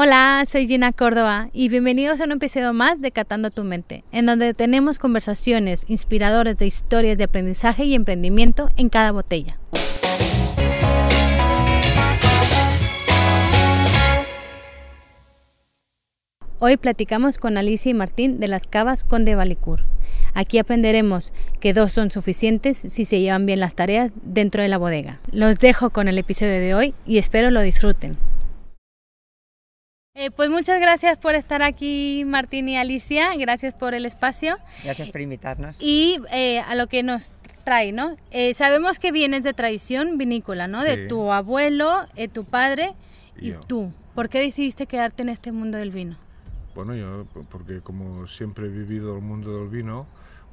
Hola, soy Gina Córdoba y bienvenidos a un episodio más de Catando tu Mente, en donde tenemos conversaciones inspiradoras de historias de aprendizaje y emprendimiento en cada botella. Hoy platicamos con Alicia y Martín de las Cavas Conde Valicur. Aquí aprenderemos que dos son suficientes si se llevan bien las tareas dentro de la bodega. Los dejo con el episodio de hoy y espero lo disfruten. Eh, pues muchas gracias por estar aquí, Martín y Alicia. Gracias por el espacio. Gracias por invitarnos. Y eh, a lo que nos trae, ¿no? Eh, sabemos que vienes de tradición vinícola, ¿no? De tu abuelo, eh, tu padre y Yo. tú. ¿Por qué decidiste quedarte en este mundo del vino? Bueno, yo, porque como siempre he vivido el mundo del vino,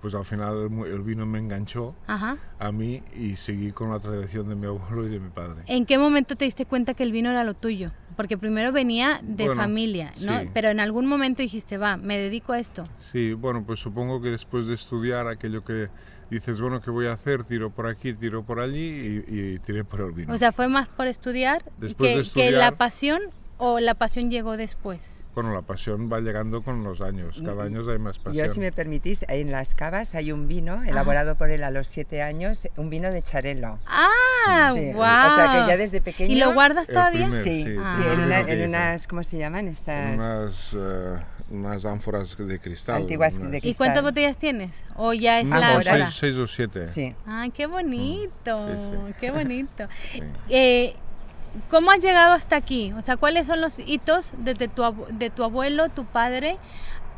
pues al final el, vino me enganchó Ajá. a mí y seguí con la tradición de mi abuelo y de mi padre. ¿En qué momento te diste cuenta que el vino era lo tuyo? Porque primero venía de Bueno, familia, ¿no? sí. Pero en algún momento dijiste, va, me dedico a esto. Sí, bueno, pues supongo que después de estudiar aquello que dices, bueno, ¿qué voy a hacer? Tiro por aquí, tiro por allí y, y tiré por el vino. O sea, fue más por estudiar, Después que, de que la estudiar- pasión o la pasión llegó después. bueno, la pasión va llegando con los años, cada año hay más pasión. Yo, si me permitís, en las cavas hay un vino elaborado por él a los siete años, un vino de Charelo. ¡Ah, Sí, wow! O sea que ya desde pequeño. ¿Y lo guardas todavía? primer- Sí, Sí, sí, el en, una- en unas, ¿cómo se llaman? Estas unas, eh, unas ánforas de cristal. Antiguas de unas- ¿Y cristal. cuántas botellas tienes? ¿O ya es No, la hora? seis, seis o siete. Sí. ¡Ay, qué bonito! Sí, sí. ¡Qué bonito! Sí. Eh, ¿Cómo has llegado hasta aquí? O sea, ¿cuáles son los hitos desde tu, de tu abuelo, tu padre,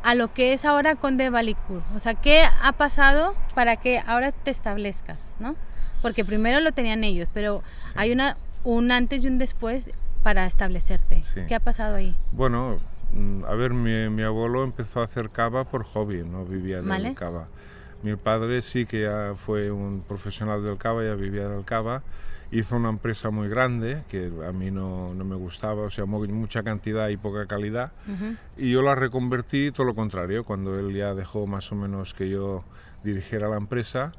a lo que es ahora Conde Valicur? O sea, ¿qué ha pasado para que ahora te establezcas, no? Porque primero lo tenían ellos, pero Sí. hay una, un antes y un después para establecerte. Sí. ¿Qué ha pasado ahí? Bueno, mm, a ver, mi, mi abuelo empezó a hacer cava por hobby, no vivía del Vale. cava. Mi padre sí que ya fue un profesional del cava, ya vivía del cava. Hizo una empresa muy grande que a mí no, no me gustaba, o sea, mu- mucha cantidad y poca calidad. Ujú. Y yo la reconvertí todo lo contrario, cuando él ya dejó más o menos que yo dirigiera la empresa,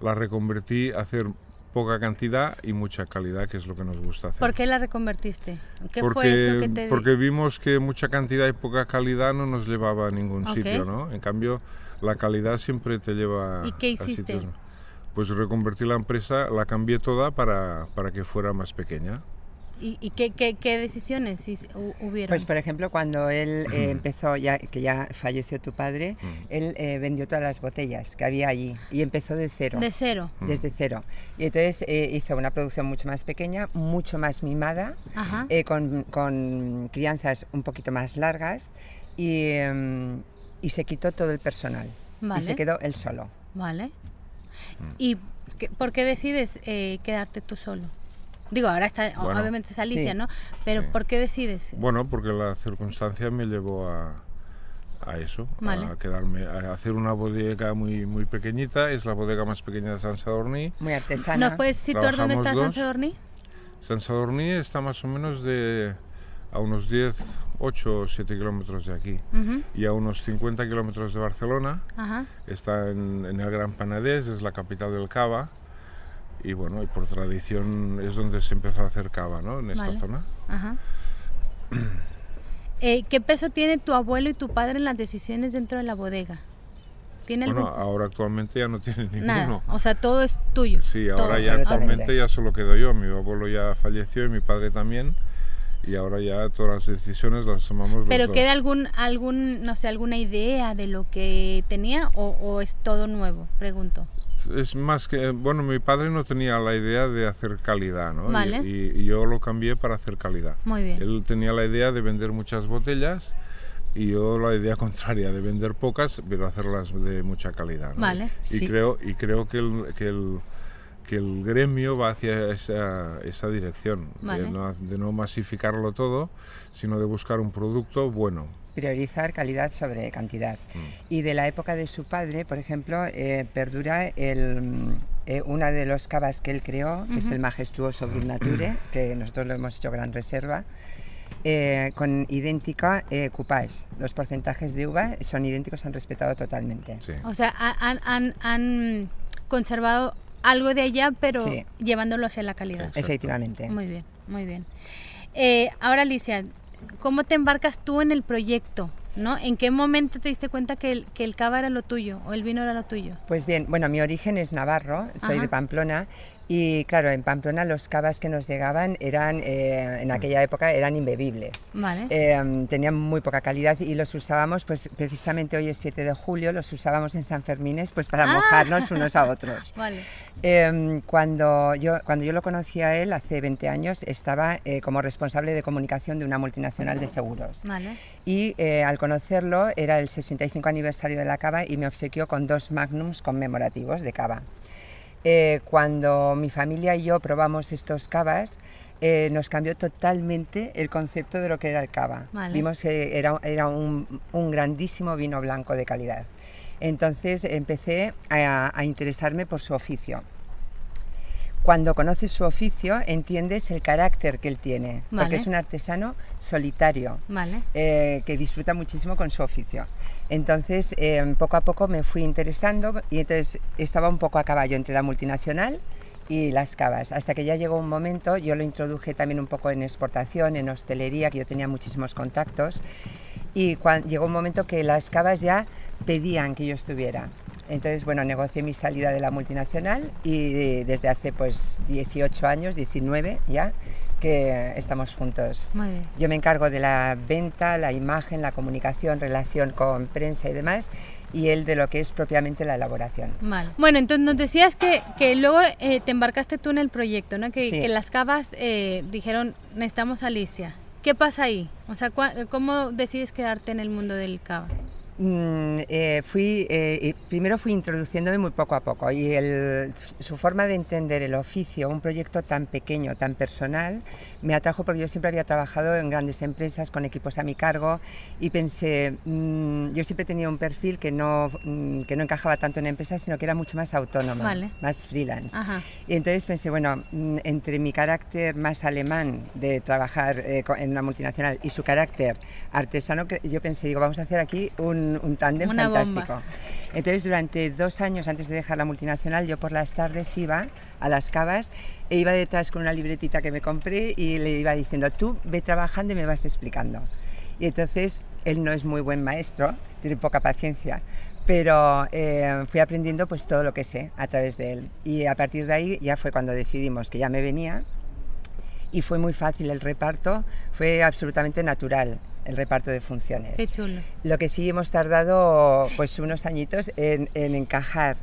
la reconvertí a hacer poca cantidad y mucha calidad, que es lo que nos gusta hacer. ¿Por qué la reconvertiste? ¿Qué porque, fue eso que te porque vimos que mucha cantidad y poca calidad no nos llevaba a ningún Ok. sitio, ¿no? En cambio, la calidad siempre te lleva ¿Y qué a hiciste? sitios- Pues reconvertí la empresa, la cambié toda para, para que fuera más pequeña. ¿Y, y qué, qué- qué decisiones hubieron? Pues por ejemplo, cuando él eh, empezó, ya que ya falleció tu padre, él eh, vendió todas las botellas que había allí y empezó de cero. de cero. Desde cero. Y entonces eh, hizo una producción mucho más pequeña, mucho más mimada, eh, con, con crianzas un poquito más largas y, em, y se quitó todo el personal. Y Vale. se quedó él solo. Vale. ¿Y qué- por qué decides eh, quedarte tú solo? Digo, ahora está, Bueno, obviamente es Alicia, sí. ¿no? Pero Sí. ¿por qué decides? Bueno, porque la circunstancia me llevó a, a eso, Vale. a quedarme, a hacer una bodega muy, muy pequeñita. Es la bodega más pequeña de San Sadorní. Muy artesana. ¿Nos puedes situar dónde está San. Sadorní? San Sadorní está más o menos de a unos 10, 8 o 7 kilómetros de aquí. Ujú, Y a unos 50 kilómetros de Barcelona. Ajá. Está en, en el Gran Panadés, es la capital del cava. Y bueno, y por tradición es donde se empezó a hacer cava, ¿no? En esta Vale. zona. Ajá. Eh, ¿Qué peso tiene tu abuelo y tu padre en las decisiones dentro de la bodega? ¿Tiene Bueno, algún- ahora actualmente ya no tiene ninguno. Nada. O sea, todo es tuyo. Sí, todo. ahora ya Absolutamente. actualmente ya solo quedo yo. Mi abuelo ya falleció y mi padre también. Y ahora ya todas las decisiones las tomamos los Pero dos. queda algún, algún, no sé, alguna idea de lo que tenía o, o es todo nuevo, pregunto. Es más que, bueno, mi padre no tenía la idea de hacer calidad, ¿no? Y- Vale. Y, y yo lo cambié para hacer calidad. Muy bien. Él tenía la idea de vender muchas botellas y yo la idea contraria, de vender pocas, pero hacerlas de mucha calidad. ¿no? Vale. Y, Sí. creo, y creo que el, que el, que el gremio va hacia esa, esa dirección, Vale. de, no, de no masificarlo todo, sino de buscar un producto bueno. priorizar calidad sobre cantidad. Mm. Y de la época de su padre, por ejemplo, eh, perdura el, eh, una de los cavas que él creó, que es el majestuoso Brut Nature, que nosotros lo hemos hecho gran reserva, eh, con idéntica eh, coupage. Los porcentajes de uva son idénticos, se han respetado totalmente. Sí. O sea, ha- han, han, han conservado algo de allá, pero Sí. llevándolo hacia la calidad. Exacto. Efectivamente. Muy bien, muy bien. Eh, ahora, Alicia, cómo te embarcas tú en el proyecto? ¿No? ¿En qué momento te diste cuenta que el, que el cava era lo tuyo o el vino era lo tuyo? Pues bien, bueno, mi origen es navarro, soy Ajá. de Pamplona y claro, en Pamplona los cavas que nos llegaban eran, eh, en aquella época, eran imbebibles. Vale. Eh, tenían muy poca calidad y los usábamos, pues precisamente hoy es 7 de julio, los usábamos en San Fermines pues para Ah. mojarnos unos a otros. vale. Eh, cuando, yo, cuando yo lo conocí a él, hace 20 años, estaba eh, como responsable de comunicación de una multinacional de seguros. Vale. Y eh, al conocerlo era el 65 aniversario de la cava y me obsequió con dos magnums conmemorativos de cava. Eh, cuando mi familia y yo probamos estos cavas, eh, nos cambió totalmente el concepto de lo que era el cava. Vale. Vimos que era, era un, un grandísimo vino blanco de calidad. Entonces empecé a, a interesarme por su oficio. Cuando conoces su oficio, entiendes el carácter que él tiene, Vale. porque es un artesano solitario Vale. eh, que disfruta muchísimo con su oficio. Entonces, eh, poco a poco me fui interesando y entonces estaba un poco a caballo entre la multinacional y las cavas, hasta que ya llegó un momento, yo lo introduje también un poco en exportación, en hostelería, que yo tenía muchísimos contactos, y cuan- llegó un momento que las cavas ya pedían que yo estuviera. Entonces, bueno, negocié mi salida de la multinacional y desde hace pues 18 años, 19 ya, que estamos juntos. Muy bien. Yo me encargo de la venta, la imagen, la comunicación, relación con prensa y demás, y él de lo que es propiamente la elaboración. Vale. Bueno, entonces nos decías que, que luego eh, te embarcaste tú en el proyecto, ¿no? Que, Sí. que las cavas eh, dijeron, necesitamos a Alicia. ¿Qué pasa ahí? O sea, ¿cómo decides quedarte en el mundo del cava? Mm, eh, fui, eh, primero fui introduciéndome muy poco a poco y el- su forma de entender el oficio, un proyecto tan pequeño, tan personal, me atrajo porque yo siempre había trabajado en grandes empresas con equipos a mi cargo y pensé, mm, yo siempre tenía un perfil que no, mm, que no encajaba tanto en empresas, sino que era mucho más autónoma, Vale. más freelance. Ajá. Y entonces pensé, bueno, entre mi carácter más alemán de trabajar eh, en una multinacional y su carácter artesano, yo pensé, digo, vamos a hacer aquí un, un tándem Una bomba. fantástico. Entonces, durante dos años antes de dejar la multinacional, yo por las tardes iba a las cavas e iba detrás con una libretita que me compré y le iba diciendo, tú ve trabajando y me vas explicando. Y entonces, él no es muy buen maestro, tiene poca paciencia, pero eh, fui aprendiendo pues todo lo que sé a través de él. Y a partir de ahí ya fue cuando decidimos que ya me venía y fue muy fácil el reparto, fue absolutamente natural el reparto de funciones. Qué chulo. Lo que sí hemos tardado pues unos añitos en, en encajar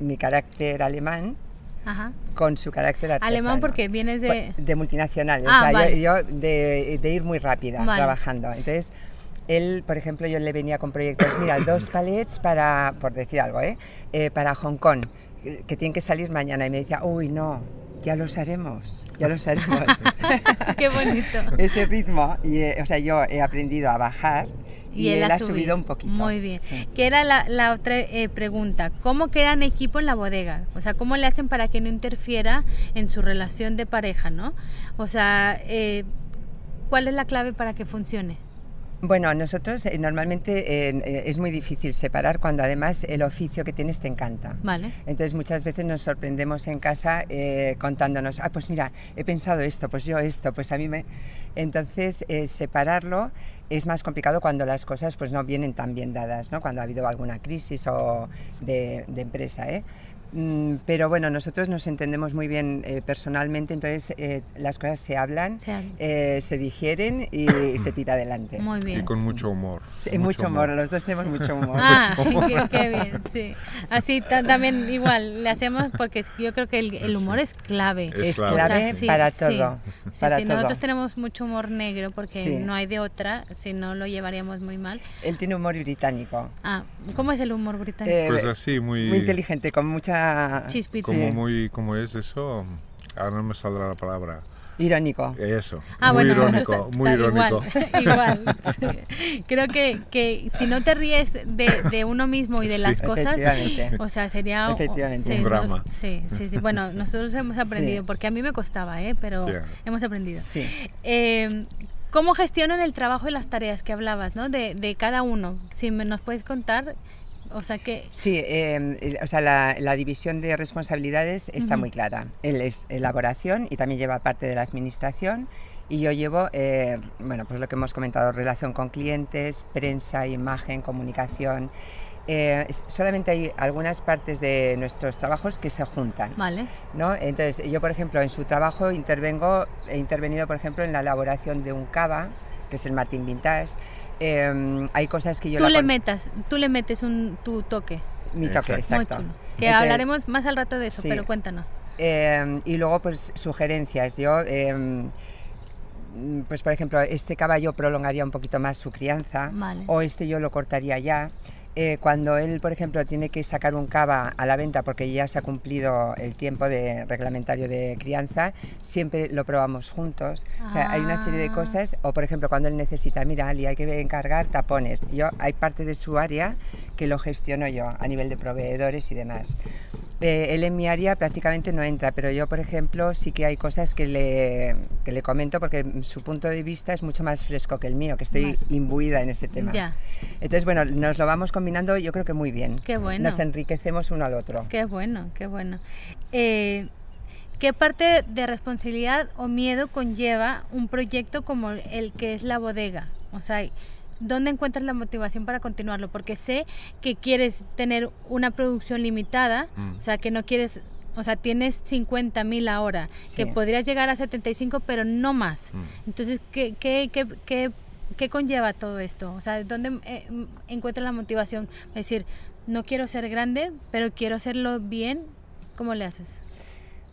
mi carácter alemán Ajá. con su carácter artesano. Alemán porque vienes de... De multinacional, Ah, o sea, yo- vale. yo, de, de ir muy rápida Vale. trabajando. Entonces, él, por ejemplo, yo le venía con proyectos, mira, dos palets para, por decir algo, ¿eh? Eh, para Hong Kong, que tienen que salir mañana. Y me decía, uy, no, ya los haremos, ya los haremos. Qué bonito. Ese ritmo, y, eh, o sea, yo he aprendido a bajar y, él, ha subido un poquito. Muy bien. Sí. Que era la, la otra eh, pregunta. ¿Cómo crean equipo en la bodega? O sea, ¿cómo le hacen para que no interfiera en su relación de pareja, no? O sea, eh, ¿cuál es la clave para que funcione? Bueno, nosotros eh, normalmente eh, eh, es muy difícil separar cuando además el oficio que tienes te encanta. Vale. Entonces muchas veces nos sorprendemos en casa eh, contándonos, ah, pues mira, he pensado esto, pues yo esto, pues a mí me... Entonces eh, separarlo es más complicado cuando las cosas pues no vienen tan bien dadas, ¿no? Cuando ha habido alguna crisis o de, de empresa, ¿eh? Mm, Pero bueno, nosotros nos entendemos muy bien eh, personalmente, entonces eh, las cosas se hablan, Se hablan. eh, se digieren y se tira adelante. Muy Y bien. con mucho humor. Sí, mucho humor, los dos tenemos mucho humor. Ah, qué, qué bien, sí. Así ta- también igual le hacemos porque yo creo que el, el humor es clave. Es clave. clave sí, para sí. todo. Sí, para sí, todo. nosotros tenemos mucho humor negro porque Sí. no hay de otra, si no lo llevaríamos muy mal. Él tiene humor británico. Ah, ¿cómo es el humor británico? Eh, Pues así, muy... Muy inteligente, con mucha... Chispita. Como muy... ¿Cómo es eso? Ahora no me saldrá la palabra. Irónico. Eso. Ah, muy bueno, irónico, muy irónico. Igual, igual. sí. Creo que, que si no te ríes de, de uno mismo y de Sí. las cosas, o sea, sería... Efectivamente. sí, Un no- drama. sí, sí, sí. Bueno, nosotros hemos aprendido, Sí. porque a mí me costaba, ¿eh? pero hemos aprendido. Sí. Eh, ¿Cómo gestionan el trabajo y las tareas que hablabas, ¿no? De, de cada uno. Si me, nos puedes contar, o sea que... Sí, eh, o sea, la, la división de responsabilidades está Ujú. muy clara. Él es elaboración y también lleva parte de la administración Y yo llevo, eh, bueno, pues lo que hemos comentado, relación con clientes, prensa, imagen, comunicación. Eh, solamente hay algunas partes de nuestros trabajos que se juntan. Vale. ¿no? Entonces, yo, por ejemplo, en su trabajo intervengo, he intervenido, por ejemplo, en la elaboración de un cava, que es el Martin Vintage. Eh, hay cosas que yo Tú la le metas, tú le metes un, tu toque. Mi toque, Exacto. exacto. Muy chulo. Que Entonces, hablaremos más al rato de eso, sí. pero cuéntanos. Eh, y luego, pues, sugerencias. Yo, eh, pues, por ejemplo, este caballo prolongaría un poquito más su crianza, Vale. o este yo lo cortaría ya. Eh, cuando él, por ejemplo, tiene que sacar un cava a la venta porque ya se ha cumplido el tiempo de reglamentario de crianza, siempre lo probamos juntos. O sea, hay una serie de Ah. cosas, o por ejemplo, cuando él necesita, mira, Ali, hay que encargar tapones. Yo, hay parte de su área que lo gestiono yo a nivel de proveedores y demás. Eh, él en mi área prácticamente no entra, pero yo, por ejemplo, sí que hay cosas que le, que le comento porque su punto de vista es mucho más fresco que el mío, que estoy Vale. imbuida en ese tema. Ya. Entonces, bueno, nos lo vamos combinando yo creo que muy bien. Qué bueno. Nos enriquecemos uno al otro. Qué bueno, qué bueno. Eh, ¿Qué parte de responsabilidad o miedo conlleva un proyecto como el que es la bodega? O sea, ¿dónde encuentras la motivación para continuarlo? Porque sé que quieres tener una producción limitada, Mm. o sea, que no quieres, o sea, tienes 50 mil ahora, que podrías llegar a 75, pero no más. Mm. Entonces, ¿qué, qué, qué, qué, qué conlleva todo esto? O sea, ¿dónde eh, encuentras la motivación? Es decir, no quiero ser grande, pero quiero hacerlo bien. ¿Cómo le haces?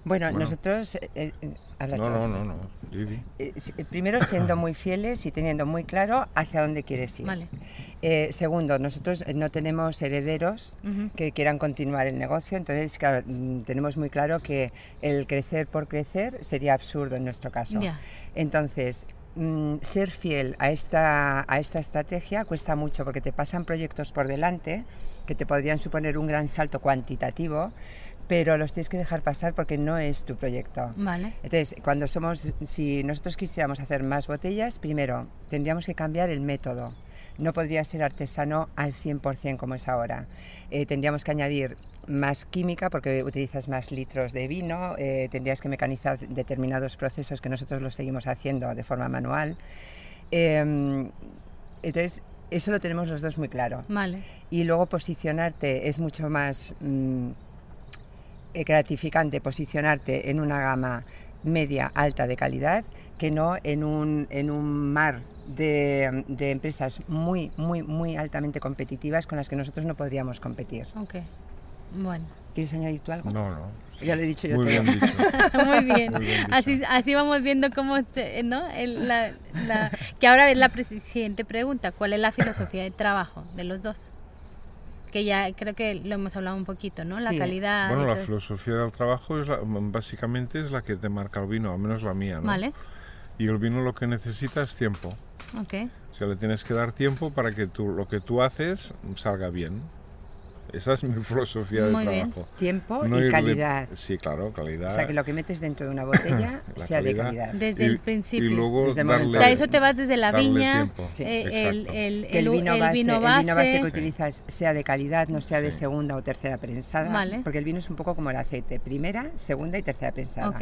Bueno, Bueno. nosotros... eh, eh, habla No, tú. no, no, no. Eh, eh, Primero, siendo muy fieles y teniendo muy claro hacia dónde quieres ir. Vale. Eh, segundo, nosotros no tenemos herederos que quieran continuar el negocio, entonces, claro, mm, tenemos muy claro que el crecer por crecer sería absurdo en nuestro caso. Entonces, mm, ser fiel a esta, a esta estrategia cuesta mucho porque te pasan proyectos por delante que te podrían suponer un gran salto cuantitativo, pero los tienes que dejar pasar porque no es tu proyecto. Vale. Entonces, cuando somos, si nosotros quisiéramos hacer más botellas, primero tendríamos que cambiar el método. No podría ser artesano al 100% como es ahora. Eh, tendríamos que añadir más química porque utilizas más litros de vino, eh, tendrías que mecanizar determinados procesos que nosotros los seguimos haciendo de forma manual. Eh, entonces, eso lo tenemos los dos muy claro Vale. y luego posicionarte es mucho más mm, eh, gratificante posicionarte en una gama media alta de calidad que no en un, en un mar de, de empresas muy, muy, muy altamente competitivas con las que nosotros no podríamos competir. Ok. Bueno. ¿Quieres añadir tú algo? No, no. Ya lo he dicho yo Muy todo. bien dicho. Muy bien. Muy bien dicho. así, así vamos viendo cómo, se- ¿no? El- la, la- que ahora es la siguiente pregunta. ¿Cuál es la filosofía de trabajo de los dos? Que ya creo que lo hemos hablado un poquito, ¿no? La calidad. Bueno, la todo. filosofía del trabajo es la- básicamente es la que te marca el vino, al menos la mía, ¿no? Vale. Y el vino lo que necesita es tiempo. Ok. O sea, le tienes que dar tiempo para que tú, lo que tú haces salga bien. Esa es mi filosofía de bien. trabajo. Tiempo No y calidad. Sí, claro, calidad. O sea, que lo que metes dentro de una botella La sea de calidad. Desde el principio. Y luego Desde darle. O sea, eso te vas desde la viña. Sí. eh, el, vino, el base, vino el vino base que utilizas sea de calidad, no sea de segunda o tercera prensada, Vale. porque el vino es un poco como el aceite, primera, segunda y tercera prensada. Ok,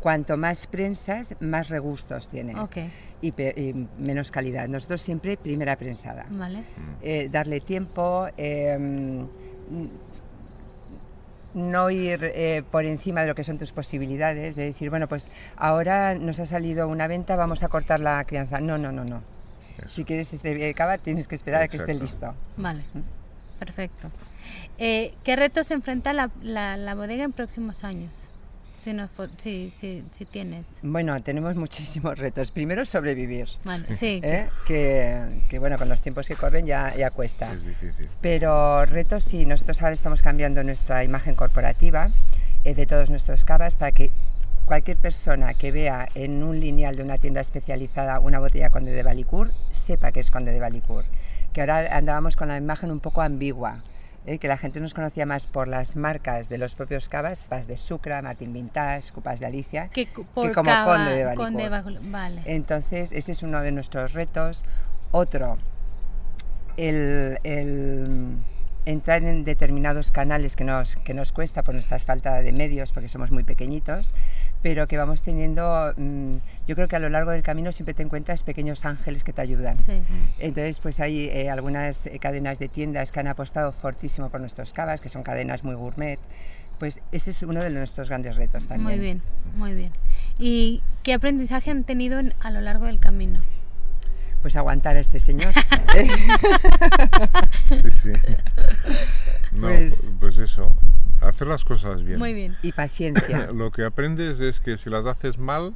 Cuanto más prensas, más regustos tiene ok, y, pe- y menos calidad. Nosotros siempre primera prensada. vale. Eh, darle tiempo, eh, no ir eh, por encima de lo que son tus posibilidades, de decir, bueno, pues ahora nos ha salido una venta, vamos a cortar la crianza. No, no, no, no. Si quieres este cava, tienes que esperar a que esté listo. Vale, perfecto. Eh, ¿Qué retos enfrenta la, la, la bodega en próximos años? Si, nos, po- si, si, si tienes. Bueno, tenemos muchísimos retos. Primero, sobrevivir. Vale, sí. ¿eh? Que, que, bueno, con los tiempos que corren ya, ya cuesta. Es difícil. Pero retos sí, nosotros ahora estamos cambiando nuestra imagen corporativa eh, de todos nuestros cavas para que cualquier persona que vea en un lineal de una tienda especializada una botella Conde de Balicur sepa que es Conde de Balicur. Que ahora andábamos con la imagen un poco ambigua. Eh, que la gente nos conocía más por las marcas de los propios cavas, Paz de Sucra, Martín Vintage, Cupas de Alicia, Que, como cava- conde de conde Vale. entonces, ese es uno de nuestros retos. Otro, el, el entrar en determinados canales que nos, que nos cuesta por nuestra falta de medios, porque somos muy pequeñitos, pero que vamos teniendo, mm, yo creo que a lo largo del camino siempre te encuentras pequeños ángeles que te ayudan. Sí. Entonces, pues hay eh, algunas eh, cadenas de tiendas que han apostado fortísimo por nuestros cavas, que son cadenas muy gourmet. Pues ese es uno de nuestros grandes retos también. Muy bien, muy bien. ¿Y qué aprendizaje han tenido en- a lo largo del camino? Pues aguantar a este señor. Sí, sí. No, Pues- pues eso, hacer las cosas bien. Muy bien. y paciencia. Lo que aprendes es que si las haces mal,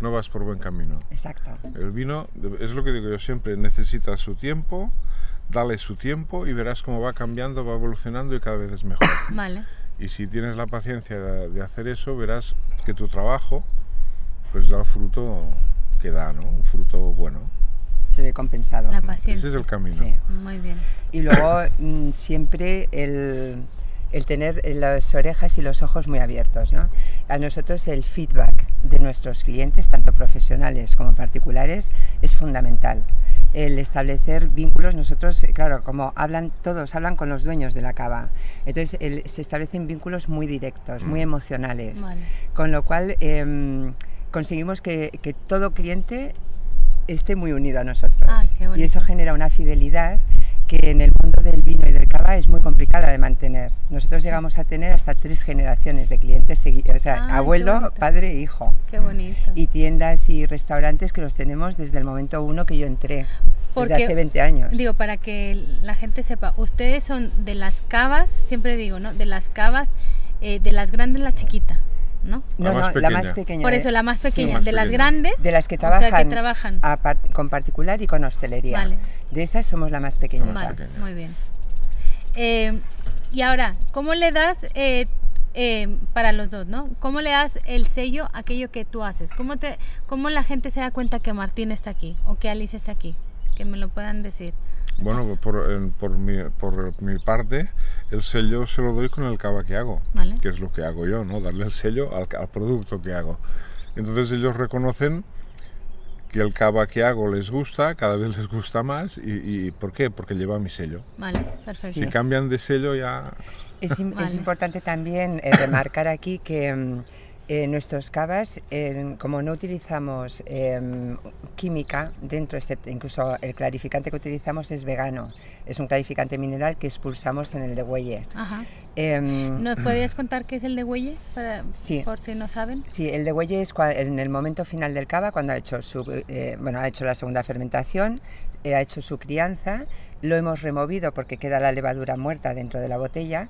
no vas por buen camino. Exacto. El vino, es lo que digo yo siempre, necesita su tiempo, dale su tiempo y verás cómo va cambiando, va evolucionando y cada vez es mejor. Vale. Y si tienes la paciencia de, de hacer eso, verás que tu trabajo pues da el fruto que da, ¿no? Un fruto bueno. Se ve compensado. La Ese paciencia. es el camino. Sí. Muy bien. Y luego mm, siempre el, el tener las orejas y los ojos muy abiertos. ¿no? A nosotros el feedback de nuestros clientes, tanto profesionales como particulares, es fundamental. El establecer vínculos, nosotros, eh, claro, como hablan todos, hablan con los dueños de la cava, entonces el- se establecen vínculos muy directos, muy emocionales, Vale. con lo cual em, conseguimos que, que todo cliente esté muy unido a nosotros. Ah, y eso genera una fidelidad que en el mundo del vino y del cava es muy complicada de mantener. Nosotros llegamos a tener hasta tres generaciones de clientes, segui- o sea, qué abuelo, padre e hijo. Qué bonito. Y tiendas y restaurantes que los tenemos desde el momento uno que yo entré, Porque, desde hace 20 años. Digo, para que la gente sepa, ustedes son de las cavas, siempre digo, ¿no? De las cavas, eh, de las grandes la chiquita, ¿no? no, La más no, la más pequeña. Por eso la más pequeña, más de las grandes, de las que o sea, trabajan, que trabajan. a par- con particular y con hostelería. Vale. De esas somos la más pequeña. Vale, pequeña. muy bien. Eh, y ahora, ¿cómo le das eh, eh, para los dos, no? ¿Cómo le das el sello a aquello que tú haces? ¿Cómo, te, ¿Cómo la gente se da cuenta que Martín está aquí o que Alice está aquí? Que me lo puedan decir. Bueno, por, en- por, mi, por mi parte, el sello se lo doy con el cava que hago, Vale. que es lo que hago yo, ¿no? Darle el sello al, al producto que hago. Entonces ellos reconocen que el cava que hago les gusta, cada vez les gusta más. ¿Y, y por qué? Porque lleva mi sello. Vale, perfecto. Si cambian de sello ya... Es, im- es Vale. importante también eh, remarcar aquí que mm, eh, nuestros cavas, eh, como no utilizamos em, química dentro, excepto incluso el clarificante que utilizamos es vegano, es un clarificante mineral que expulsamos en el degüelle. Ajá. Em, ¿Nos podrías contar qué es el de Huelle? Para, Sí. Por si no saben. Sí, el degüelle es cua- en el momento final del cava, cuando ha hecho, su, eh, bueno, ha hecho la segunda fermentación, eh, ha hecho su crianza, lo hemos removido porque queda la levadura muerta dentro de la botella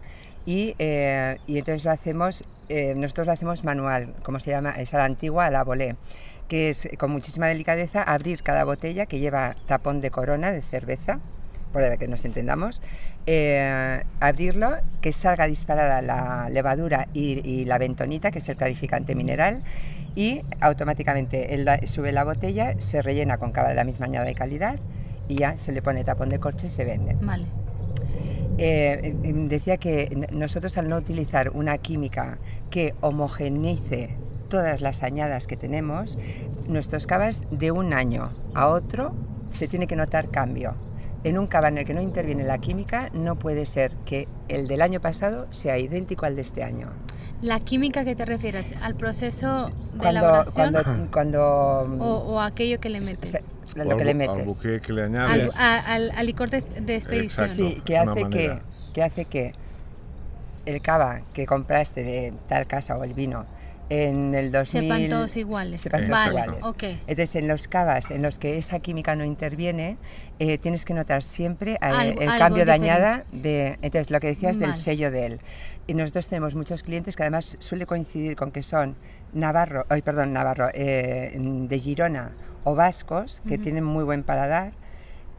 y, eh, y entonces lo hacemos, eh, nosotros lo hacemos manual, como se llama, es a la antigua, a la volée, que es con muchísima delicadeza abrir cada botella que lleva tapón de corona de cerveza, por que nos entendamos, eh, abrirlo, que salga disparada la levadura y, y la bentonita, que es el clarificante mineral, y automáticamente él sube la botella, se rellena con cava de la misma añada de calidad y ya se le pone tapón de corcho y se vende. Vale. Eh, eh, decía que nosotros al no utilizar una química que homogeneice todas las añadas que tenemos, nuestros cavas de un año a otro se tiene que notar cambio. En un cava en el que no interviene la química, no puede ser que el del año pasado sea idéntico al de este año. ¿La química que te refieres? ¿Al proceso de Cuando, elaboración cuando, cuando o, o aquello que le metes? Lo al que le bu- Al metes. buque que le Al, añades. a- al- al licor de, de expedición. Exacto. Sí, que hace que, manera. que hace que el cava que compraste de tal casa o el vino en el 2000 Sepan todos iguales. sepan todos vale, iguales. ok. Entonces, en los cavas en los que esa química no interviene, eh, tienes que notar siempre eh, Algo- el algo cambio de añada de, entonces lo que decías del Vale. sello de él. Y nosotros tenemos muchos clientes que además suele coincidir con que son navarro, ay, perdón, navarro, eh, de Girona o vascos que tienen muy buen paladar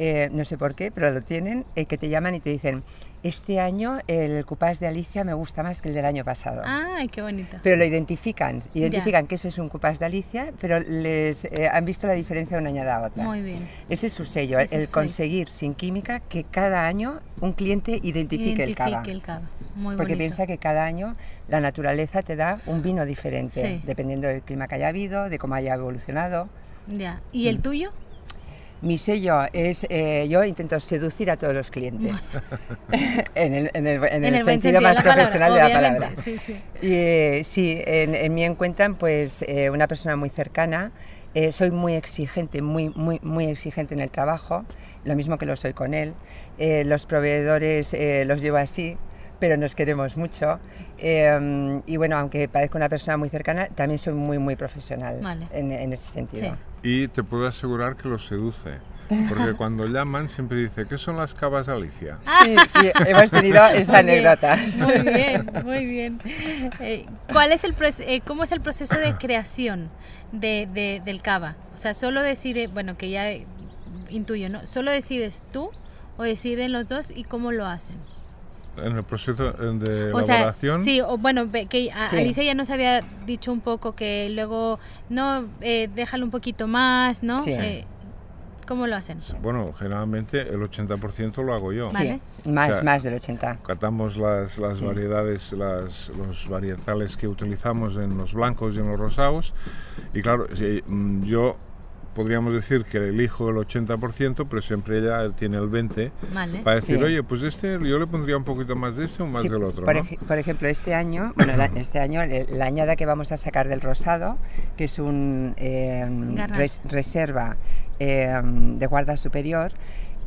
eh, no sé por qué, pero lo tienen, eh, que te llaman y te dicen, este año el cupás de Alicia me gusta más que el del año pasado. Ay, qué bonito. Pero lo identifican, identifican que eso es un cupás de Alicia, pero les eh, han visto la diferencia de una añada a otra. Muy bien. Ese es su sello, Ese el conseguir sin química que cada año un cliente identifique, el cava. El cava. Muy Porque bonito. piensa que cada año la naturaleza te da un vino diferente, Sí. dependiendo del clima que haya habido, de cómo haya evolucionado. Ya. ¿Y el tuyo? Mi sello es, eh, yo intento seducir a todos los clientes, en el, en el- en el buen sentido más profesional de la palabra. Sí, sí. Y eh, sí, en, en mí encuentran pues eh, una persona muy cercana. Eh, soy muy exigente, muy, muy, muy exigente en el trabajo, lo mismo que lo soy con él. Eh, los proveedores eh, los llevo así, pero nos queremos mucho. Eh, y bueno, aunque parezca una persona muy cercana, también soy muy, muy profesional Vale. en, en ese sentido. Sí. Y te puedo asegurar que los seduce. Porque cuando llaman siempre dice, ¿qué son las cavas Alicia? Sí, sí, hemos tenido esa Muy bien, anécdota. Muy bien, muy bien. Eh, ¿Cuál es el eh, cómo es el proceso de creación de, de- del cava? O sea, solo decide, bueno, que ya eh, intuyo, ¿no? ¿Solo decides tú o deciden los dos y cómo lo hacen? En el proceso de O sea, elaboración, sí, o bueno, que a- Sí. Alicia ya nos había dicho un poco que luego, no, eh, déjalo un poquito más, ¿no? Sí. Eh, ¿Cómo lo hacen? bueno, generalmente el 80% lo hago yo. Vale. Sí, más, O sea, más del 80. Catamos las, las Sí. variedades, las, los varietales que utilizamos en los blancos y en los rosados. Y claro, mm, yo podríamos decir que elijo el 80%, pero siempre ella tiene el 20%, Vale. para decir, Sí. oye, pues este yo le pondría un poquito más de este o más Sí, del otro. Por, ¿no? ej- por ejemplo, este año, bueno, la- este año la añada que vamos a sacar del rosado, que es un eh, res- reserva eh, de guarda superior,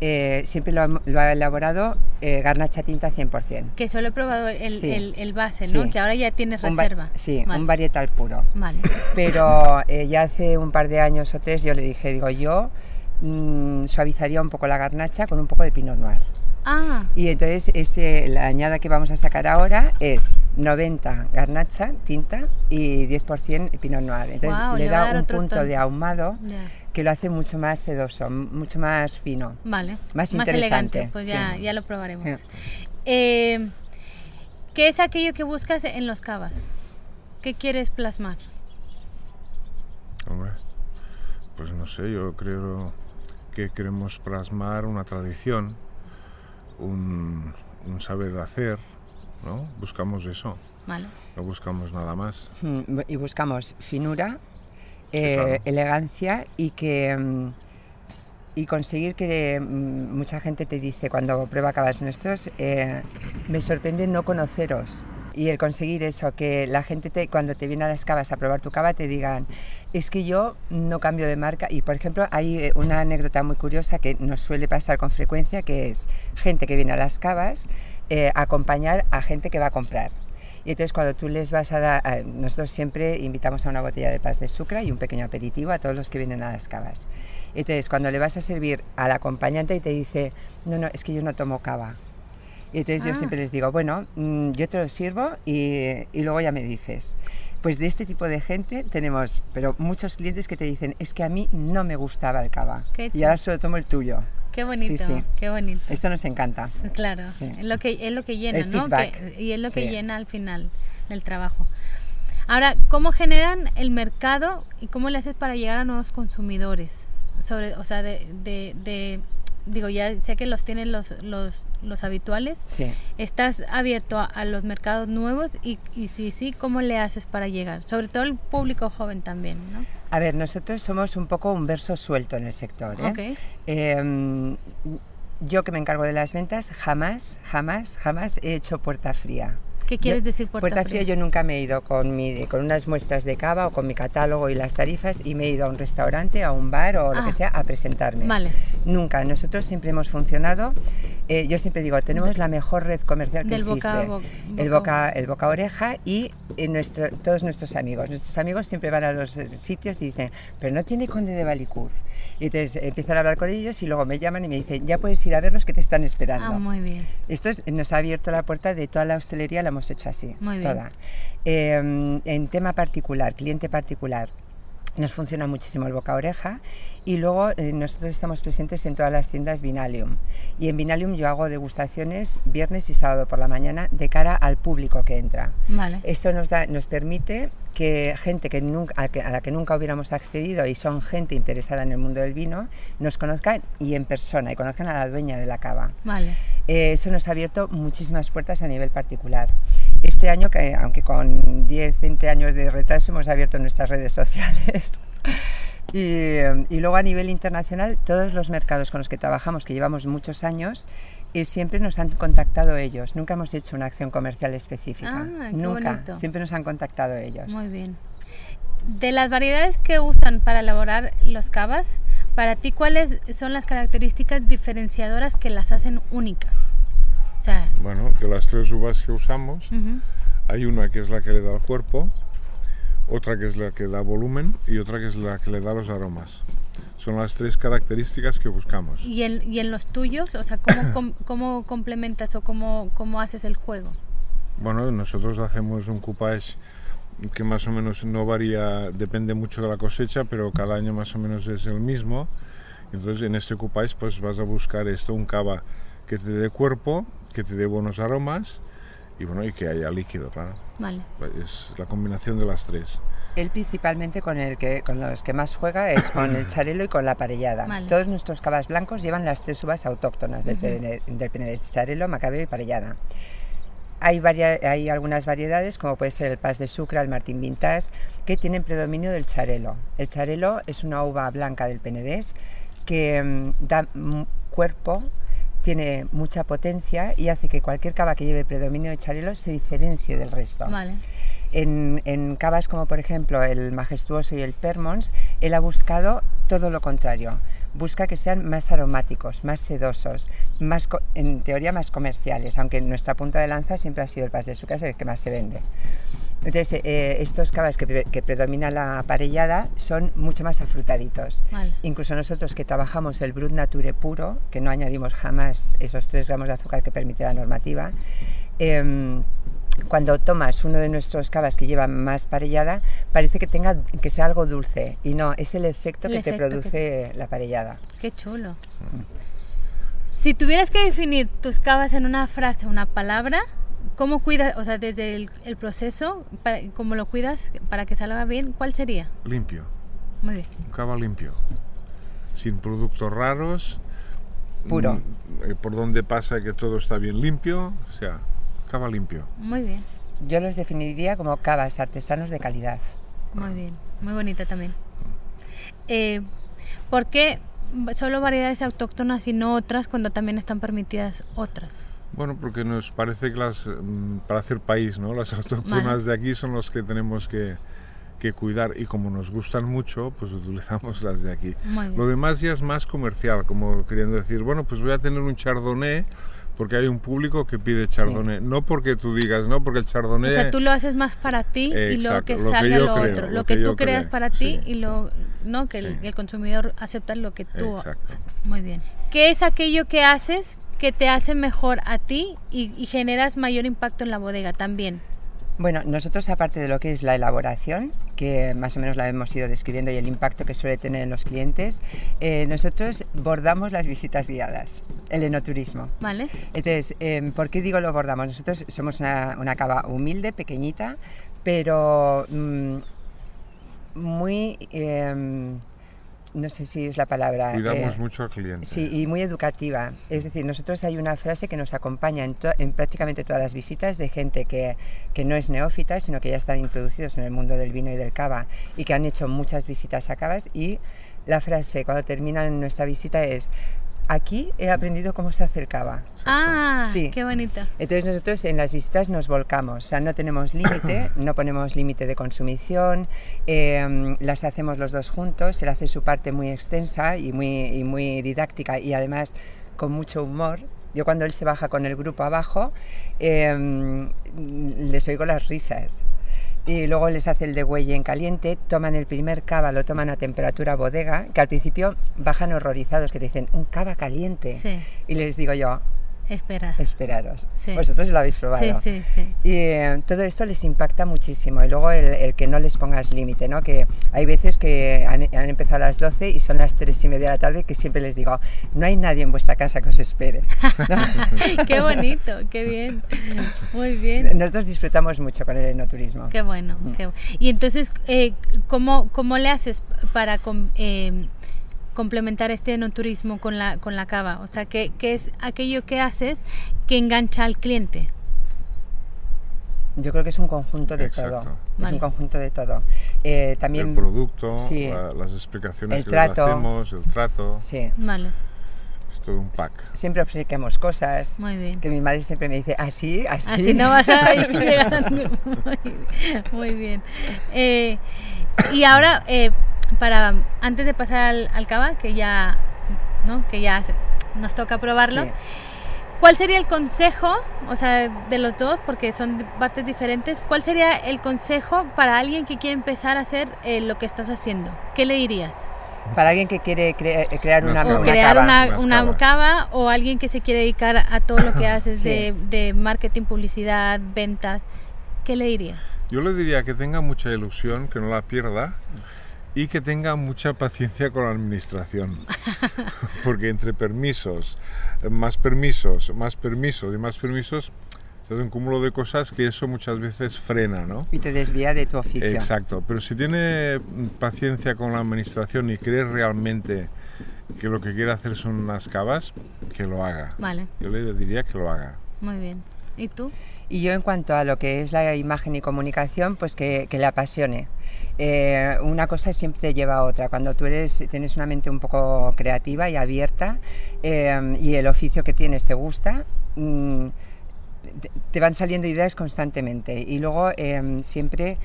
eh, siempre lo ha, lo ha elaborado eh, garnacha tinta 100%. Que solo he probado el, Sí. el, el base, ¿no? Sí. Que ahora ya tienes Un reserva. sí, Vale. un varietal puro. Vale. Pero eh, ya hace un par de años o tres yo le dije, digo, yo mm, suavizaría un poco la garnacha con un poco de pinot noir. Ah, Y entonces este, la añada que vamos a sacar ahora es 90 garnacha, tinta y 10% pinot noir. Entonces Guau, le da un punto de ahumado ya. Que lo hace mucho más sedoso, mucho más fino. Vale. Más elegante. interesante, Pues sí. ya, ya lo probaremos. Sí. Eh, ¿Qué es aquello que buscas en los cavas? ¿Qué quieres plasmar? Hombre, pues no sé, yo creo que queremos plasmar una tradición, un, un saber hacer, ¿no? Buscamos eso, Vale. no buscamos nada más. Mm, Y buscamos finura, eh, claro. elegancia y que... mm, y conseguir que mm, mucha gente te dice cuando prueba cavas nuestros, eh, me sorprende no conoceros. Y el conseguir eso, que la gente te, cuando te viene a las cavas a probar tu cava te digan, es que yo no cambio de marca. Y por ejemplo, hay eh, una anécdota muy curiosa que nos suele pasar con frecuencia, que es gente que viene a las cavas eh, a acompañar a gente que va a comprar. Y entonces cuando tú les vas a dar, nosotros siempre invitamos a una botella de pas de sucre y un pequeño aperitivo a todos los que vienen a las cavas. Entonces cuando le vas a servir al acompañante y te dice, no, no, es que yo no tomo cava. Y entonces Ah. yo siempre les digo, bueno, mm, yo te lo sirvo y, y luego ya me dices. Pues de este tipo de gente tenemos, pero muchos clientes que te dicen, es que a mí no me gustaba el cava. Y ahora solo tomo el tuyo. Qué bonito, sí. qué bonito. Esto nos encanta. Claro, Sí. es lo que es lo que llena, El ¿no? Que- y es lo que llena al final del trabajo. Ahora, ¿cómo generan el mercado y cómo le haces para llegar a nuevos consumidores? Sobre, o sea, de, de, de- digo, ya sé que los tienen los, los, los habituales. Sí. ¿Estás abierto a, a los mercados nuevos? Y, y si sí, ¿cómo le haces para llegar? Sobre todo el público joven también, ¿no? A ver, nosotros somos un poco un verso suelto en el sector. ¿eh? Eh, yo que me encargo de las ventas, jamás, jamás, jamás he hecho puerta fría. ¿Qué quieres Yo- decir puerta, fría? yo nunca me he ido con, mi, con unas muestras de cava o con mi catálogo y las tarifas y me he ido a un restaurante, a un bar o lo Ah. que sea a presentarme. Vale. Nunca. Nosotros siempre hemos funcionado. Eh, yo siempre digo, tenemos la mejor red comercial que Del existe. boca el boca el boca oreja y en nuestro, todos nuestros amigos. Nuestros amigos siempre van a los eh, sitios y dicen, pero no tiene conde de Balicur. Y entonces empiezan a hablar con ellos y luego me llaman y me dicen, ya puedes ir a verlos que te están esperando. Ah, muy bien. Esto es- nos ha abierto la puerta de toda la hostelería, la hemos hecho así, Muy bien. toda. Eh, en tema particular, cliente particular, nos funciona muchísimo el boca a oreja y luego eh, nosotros estamos presentes en todas las tiendas Vinalium y en Vinalium yo hago degustaciones viernes y sábado por la mañana de cara al público que entra. Vale. Esto nos, da, nos permite que gente que nunca, a, la que nunca hubiéramos accedido y son gente interesada en el mundo del vino, nos conozcan y en persona y conozcan a la dueña de la cava. Vale. Eh, eso nos ha abierto muchísimas puertas a nivel particular. Este año, que aunque con 10, 20 años de retraso hemos abierto nuestras redes sociales, Y, y, luego a nivel internacional, todos los mercados con los que trabajamos, que llevamos muchos años, y siempre nos han contactado ellos. Nunca hemos hecho una acción comercial específica. Ah, qué Nunca. bonito. Siempre nos han contactado ellos. Muy bien. De las variedades que usan para elaborar los cavas, para ti, ¿cuáles son las características diferenciadoras que las hacen únicas? Sea, Bueno, de las tres uvas que usamos, ujú, hay una que es la que le da el cuerpo, otra que es la que da volumen y otra que es la que le da los aromas. Son las tres características que buscamos. ¿Y, en, y en los tuyos, o sea, ¿cómo, com- cómo complementas o cómo, cómo haces el juego? Bueno, nosotros hacemos un coupage que más o menos no varía, depende mucho de la cosecha, pero cada año más o menos es el mismo. Entonces en este coupage pues vas a buscar esto, un cava que te dé cuerpo, que te dé buenos aromas y bueno, y que haya líquido, claro. Vale. Es la combinación de las tres. Él principalmente con, el que, con los que más juega es con el charelo y con la parellada. Vale. Todos nuestros cavas blancos llevan las tres uvas autóctonas del, Penedès, del Penedès, charelo, macabeo y parellada. Hay, varia- hay algunas variedades, como puede ser el Pas de Sucre, el Martín Vintage, que tienen predominio del charelo. El charelo es una uva blanca del Penedès que mm, da mm, cuerpo, tiene mucha potencia y hace que cualquier cava que lleve predominio de charelo se diferencie del resto. Vale. En, en cavas como por ejemplo el majestuoso y el permons, él ha buscado todo lo contrario. Busca que sean más aromáticos, más sedosos, más en teoría más comerciales, aunque nuestra punta de lanza siempre ha sido el pas de Sucre, es el que más se vende. Entonces, eh, estos cavas que, pre- que predomina la parellada son mucho más afrutaditos. Vale. Incluso nosotros que trabajamos el Brut Nature puro, que no añadimos jamás esos 3 gramos de azúcar que permite la normativa, em, cuando tomas uno de nuestros cavas que lleva más parellada, parece que tenga que sea algo dulce y no, es el efecto El que te efecto que- produce la parellada. Qué chulo. Si tuvieras que definir tus cavas en una frase, una palabra, ¿cómo cuidas, o sea, desde el, el proceso, para, cómo lo cuidas para que salga bien, cuál sería? Limpio, Muy bien. un cava limpio, sin productos raros. Puro. mm, eh, por donde pasa que todo está bien limpio, o sea, cava limpio. Muy bien. Yo los definiría como cavas artesanos de calidad. Muy bien. Muy bonita también. Eh, ¿Por qué solo variedades autóctonas y no otras cuando también están permitidas otras? Bueno, porque nos parece que las, mm, para hacer país, ¿no? Las autóctonas de aquí son los que tenemos que, que cuidar y como nos gustan mucho, pues utilizamos las de aquí. Lo demás ya es más comercial, como queriendo decir, bueno, pues voy a tener un chardonnay porque hay un público que pide chardonnay. No porque tú digas, no, porque el O chardonnay... sea, tú lo haces más para ti y luego que lo que salga lo creo, otro. Lo, lo que, que tú creas creo, para ti sí. y lo, no que el, Sí. el consumidor acepta lo que tú Exacto. haces. Muy bien. ¿Qué es aquello que haces que te hace mejor a ti y, y generas mayor impacto en la bodega también? Bueno, nosotros aparte de lo que es la elaboración, que más o menos la hemos ido describiendo y el impacto que suele tener en los clientes, eh, nosotros bordamos las visitas guiadas, el enoturismo. ¿Vale? Entonces, eh, ¿por qué digo lo bordamos? Nosotros somos una, una cava humilde, pequeñita, pero mm, muy, eh, no sé si es la palabra. Cuidamos eh, mucho al cliente. Sí, y muy educativa. Es decir, nosotros hay una frase que nos acompaña en, to- en prácticamente todas las visitas de gente que, que no es neófita, sino que ya están introducidos en el mundo del vino y del cava y que han hecho muchas visitas a cavas. Y la frase cuando terminan nuestra visita es, aquí he aprendido cómo se cava. Ah, Sí. qué bonito. Entonces nosotros en las visitas nos volcamos, o sea, no tenemos límite, no ponemos límite de consumición, eh, las hacemos los dos juntos, él hace su parte muy extensa y muy, y muy didáctica y además con mucho humor. Yo cuando él se baja con el grupo abajo, eh, les oigo las risas. Y luego les hace el de huelle en caliente, toman el primer cava, lo toman a temperatura bodega, que al principio bajan horrorizados, que te dicen, un cava caliente. Sí, Y les digo yo, espera. esperaros. Sí. Vosotros lo habéis probado. Sí, sí, sí. Y eh, todo esto les impacta muchísimo. Y luego el, el que no les pongas límite, ¿no? Que hay veces que han, han empezado a las 12 y son las 3 y media de la tarde que siempre les digo, no hay nadie en vuestra casa que os espere. qué bonito, qué bien. Muy bien. Nosotros disfrutamos mucho con el enoturismo. Qué bueno. qué bu- y entonces, eh, ¿cómo, ¿cómo le haces para eh, complementar este enoturismo con la, con la cava? O sea, ¿qué, qué es aquello que haces que engancha al cliente? Yo creo que es un conjunto de Exacto. todo. Es un conjunto de todo. Eh, también. el producto, sí. la- las explicaciones El que trato. hacemos, el trato, Sí. Vale, es todo un pack. Siempre ofrecemos cosas. muy bien. Que mi madre siempre me dice, así, así. Así no vas a ir llegando. Muy, muy bien. Eh, y ahora, eh, para antes de pasar al, al cava, que ya, ¿no? que ya se- nos toca probarlo, Sí. ¿cuál sería el consejo, o sea, de los dos, porque son partes diferentes, cuál sería el consejo para alguien que quiere empezar a hacer eh, lo que estás haciendo? ¿Qué le dirías? Para alguien que quiere cre- crear una, O cava. una crear cava. una, cava o alguien que se quiere dedicar a todo lo que haces Sí. de, de marketing, publicidad, ventas. ¿Qué le dirías? Yo le diría que tenga mucha ilusión, que no la pierda y que tenga mucha paciencia con la administración. Porque entre permisos, más permisos, más permisos y más permisos, se hace un cúmulo de cosas que eso muchas veces frena, ¿no? Y te desvía de tu oficio. Exacto, pero si tiene paciencia con la administración y cree realmente que lo que quiere hacer son unas cavas, que lo haga. Vale, Yo le diría que lo haga. muy bien. ¿Y tú? Y yo en cuanto a lo que es la imagen y comunicación, pues que, que le apasione. Eh, una cosa siempre lleva a otra. Cuando tú eres, tienes una mente un poco creativa y abierta eh, y el oficio que tienes te gusta, mm, te- van saliendo ideas constantemente. Y luego eh, siempre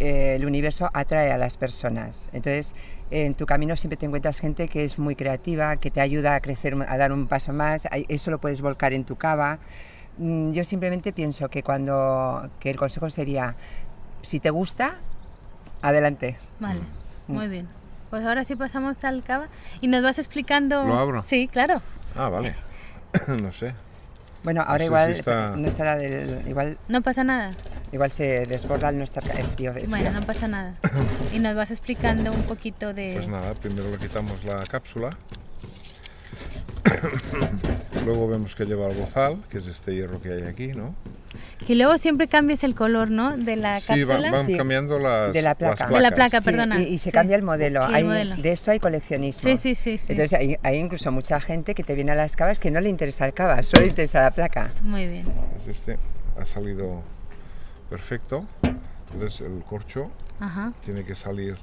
eh, el universo atrae a las personas. Entonces, en tu camino siempre te encuentras gente que es muy creativa, que te ayuda a crecer, a dar un paso más. Eso lo puedes volcar en tu cava. Mm, Yo simplemente pienso que cuando que el consejo sería, si te gusta, adelante. Vale, Mm. muy bien. Pues ahora sí pasamos al cava y nos vas explicando. ¿Lo abro? Sí, claro. Ah, vale. no sé. Bueno, ahora sé igual si está- no estará del- igual No pasa nada. igual se desborda el nuestro el tío. el Bueno, no pasa nada. Y nos vas explicando un poquito de. Pues nada, primero le quitamos la cápsula. Luego vemos que lleva el bozal, que es este hierro que hay aquí, ¿no? Que luego siempre cambies el color, ¿no? De la Sí, cápsula. van Sí. cambiando las, De la las placa. De la placa. Sí, perdona. y, y se Sí. cambia el modelo. El Hay- modelo. De esto hay coleccionismo. Sí, sí, sí, sí. Entonces hay, hay incluso mucha gente que te viene a las cavas que no le interesa el cava, solo le interesa la placa. Muy bien. Es este, ha salido perfecto. Entonces el corcho Ajá. tiene que salir